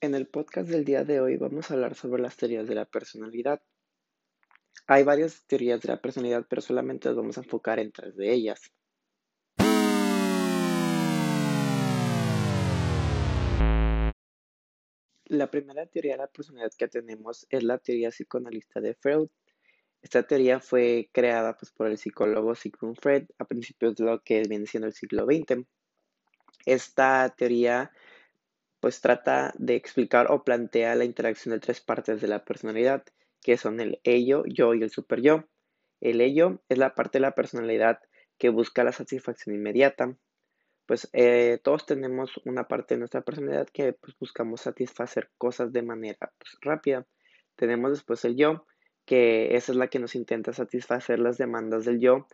En el podcast del día de hoy vamos a hablar sobre las teorías de la personalidad. Hay varias teorías de la personalidad, pero solamente nos vamos a enfocar en tres de ellas. La primera teoría de la personalidad que tenemos es la teoría psicoanalista de Freud. Esta teoría fue creada pues, por el psicólogo Sigmund Freud a principios de lo que viene siendo el siglo XX. Esta teoría pues trata de explicar o plantea la interacción de tres partes de la personalidad, que son el ello, yo y el super yo. El ello es la parte de la personalidad que busca la satisfacción inmediata. Pues eh, todos tenemos una parte de nuestra personalidad que pues, buscamos satisfacer cosas de manera pues, rápida. Tenemos después el yo, que esa es la que nos intenta satisfacer las demandas del yo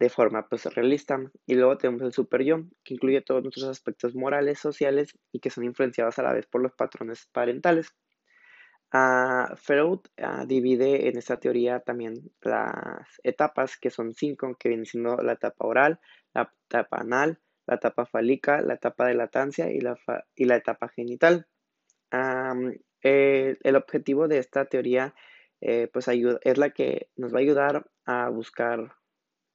de forma pues realista. Y luego tenemos el super yo, que incluye todos nuestros aspectos morales, sociales y que son influenciados a la vez por los patrones parentales. Uh, Freud ah, divide en esta teoría también las etapas, que son cinco, que vienen siendo la etapa oral, la etapa anal, la etapa fálica, la etapa de latancia y la, y la etapa genital. el objetivo de esta teoría eh, pues ayuda, es la que nos va a ayudar a buscar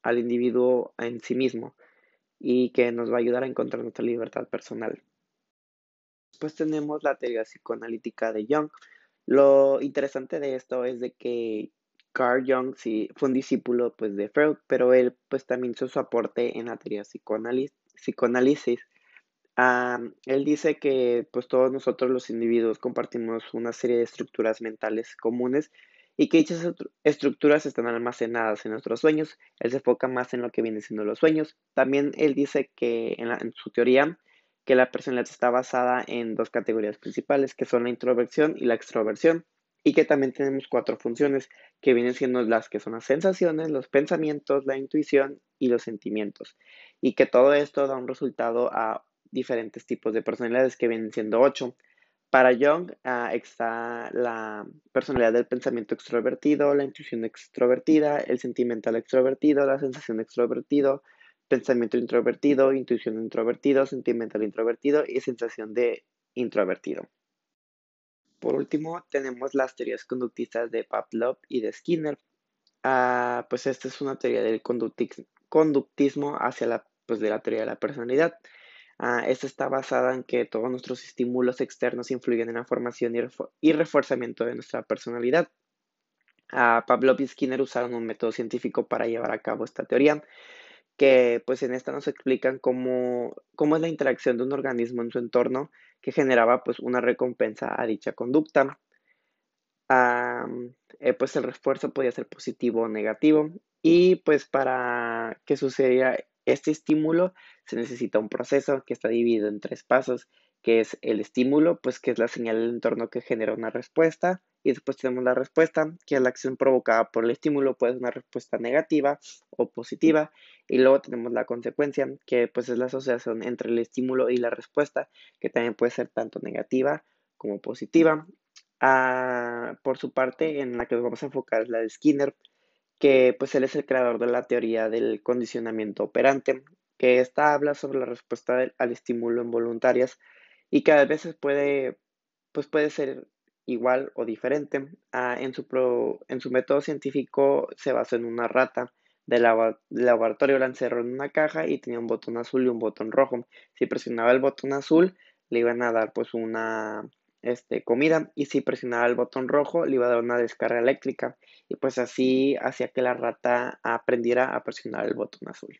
al individuo en sí mismo y que nos va a ayudar a encontrar nuestra libertad personal. Después tenemos la teoría psicoanalítica de Jung. Lo interesante de esto es de que Carl Jung sí fue un discípulo pues, de Freud, pero él pues también hizo su aporte en la teoría psicoanálisis. él dice que pues todos nosotros los individuos compartimos una serie de estructuras mentales comunes y que dichas estructuras están almacenadas en nuestros sueños. Él se enfoca más en lo que vienen siendo los sueños. También él dice que en, su teoría que la personalidad está basada en dos categorías principales, que son la introversión y la extroversión, y que también tenemos cuatro funciones, que vienen siendo las que son las sensaciones, los pensamientos, la intuición y los sentimientos, y que todo esto da un resultado a diferentes tipos de personalidades que vienen siendo ocho. Para Jung ah, está la personalidad del pensamiento extrovertido, la intuición extrovertida, el sentimental extrovertido, la sensación extrovertido, pensamiento introvertido, intuición introvertido, sentimental introvertido y sensación de introvertido. Por último, tenemos las teorías conductistas de Pavlov y de Skinner. Ah, pues esta es una teoría del conductismo hacia la, pues de la teoría de la personalidad. Ah, esta está basada en que todos nuestros estímulos externos influyen en la formación y, reforzamiento de nuestra personalidad. Uh, Pavlov y Skinner usaron un método científico para llevar a cabo esta teoría, que pues en esta nos explican cómo, cómo es la interacción de un organismo en su entorno que generaba pues una recompensa a dicha conducta. Eh, pues el refuerzo podía ser positivo o negativo y pues para que sucediera este estímulo se necesita un proceso que está dividido en tres pasos, que es el estímulo, pues que es la señal del entorno que genera una respuesta, y después tenemos la respuesta, que es la acción provocada por el estímulo, puede ser una respuesta negativa o positiva, y luego tenemos la consecuencia, que pues es la asociación entre el estímulo y la respuesta, que también puede ser tanto negativa como positiva. Ah, por su parte, en la que nos vamos a enfocar es la de Skinner, que pues él es el creador de la teoría del condicionamiento operante, que esta habla sobre la respuesta al estímulo involuntarias y que a veces puede, pues puede ser igual o diferente. Ah, en, su en su método científico se basó en una rata del, laboratorio, la encerró en una caja y tenía un botón azul y un botón rojo. Si presionaba el botón azul, le iban a dar pues una este, comida y si presionaba el botón rojo le iba a dar una descarga eléctrica y pues así hacía que la rata aprendiera a presionar el botón azul.